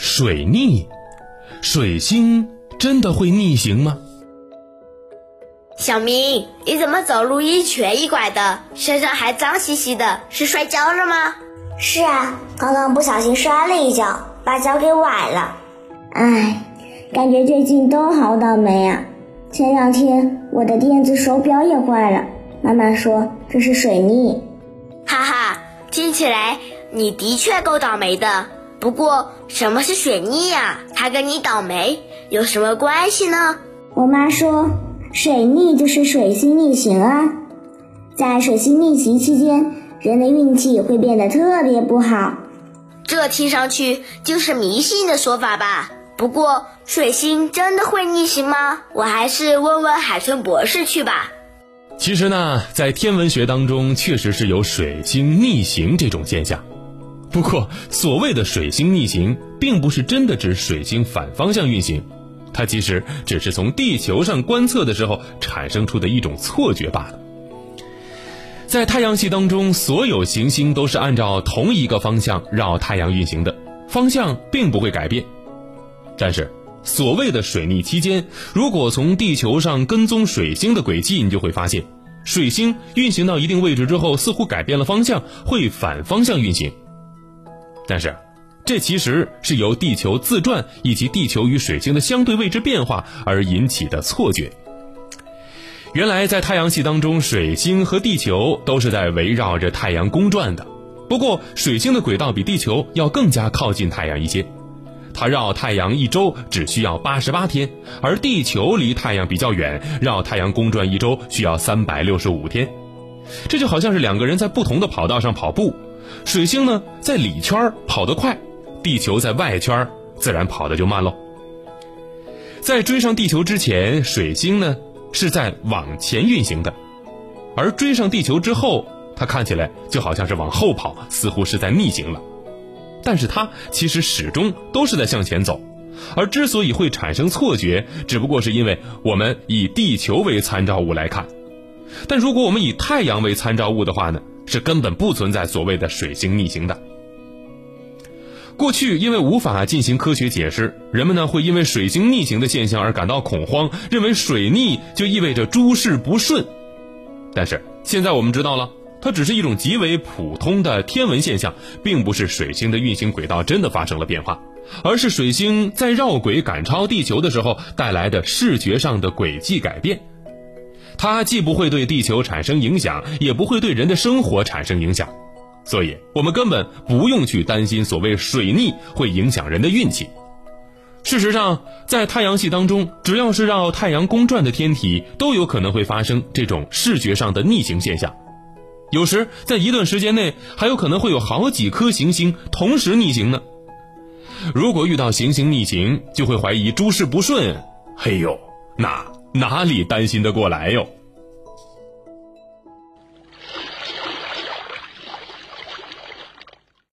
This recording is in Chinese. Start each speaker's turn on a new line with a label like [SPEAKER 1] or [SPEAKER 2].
[SPEAKER 1] 水逆，水星真的会逆行吗？
[SPEAKER 2] 小明，你怎么走路一瘸一拐的，身上还脏兮兮的？是摔跤了吗？
[SPEAKER 3] 是啊，刚刚不小心摔了一跤，把脚给崴了。唉，感觉最近都好倒霉啊！前两天我的电子手表也坏了，妈妈说这是水逆。
[SPEAKER 2] 哈哈，听起来你的确够倒霉的。不过，什么是水逆呀？它跟你倒霉有什么关系呢？
[SPEAKER 3] 我妈说，水逆就是水星逆行啊。在水星逆行期间，人的运气会变得特别不好。
[SPEAKER 2] 这听上去就是迷信的说法吧？不过，水星真的会逆行吗？我还是问问海豚博士去吧。
[SPEAKER 1] 其实呢，在天文学当中，确实是有水星逆行这种现象。不过，所谓的水星逆行，并不是真的指水星反方向运行，它其实只是从地球上观测的时候产生出的一种错觉罢了。在太阳系当中，所有行星都是按照同一个方向绕太阳运行的，方向并不会改变。但是，所谓的水逆期间，如果从地球上跟踪水星的轨迹，你就会发现，水星运行到一定位置之后，似乎改变了方向，会反方向运行。但是，这其实是由地球自转以及地球与水星的相对位置变化而引起的错觉。原来，在太阳系当中，水星和地球都是在围绕着太阳公转的。不过，水星的轨道比地球要更加靠近太阳一些，它绕太阳一周只需要八十八天，而地球离太阳比较远，绕太阳公转一周需要三百六十五天。这就好像是两个人在不同的跑道上跑步。水星呢，在里圈跑得快，地球在外圈自然跑得就慢喽。在追上地球之前，水星呢是在往前运行的，而追上地球之后，它看起来就好像是往后跑，似乎是在逆行了。但是它其实始终都是在向前走，而之所以会产生错觉，只不过是因为我们以地球为参照物来看，但如果我们以太阳为参照物的话呢？是根本不存在所谓的水星逆行的。过去因为无法进行科学解释，人们呢会因为水星逆行的现象而感到恐慌，认为水逆就意味着诸事不顺。但是现在我们知道了，它只是一种极为普通的天文现象，并不是水星的运行轨道真的发生了变化，而是水星在绕轨赶超地球的时候带来的视觉上的轨迹改变。它既不会对地球产生影响，也不会对人的生活产生影响，所以我们根本不用去担心所谓水逆会影响人的运气。事实上，在太阳系当中，只要是绕太阳公转的天体，都有可能会发生这种视觉上的逆行现象。有时在一段时间内，还有可能会有好几颗行星同时逆行呢。如果遇到行星逆行，就会怀疑诸事不顺。嘿呦，那。哪里担心得过来哟？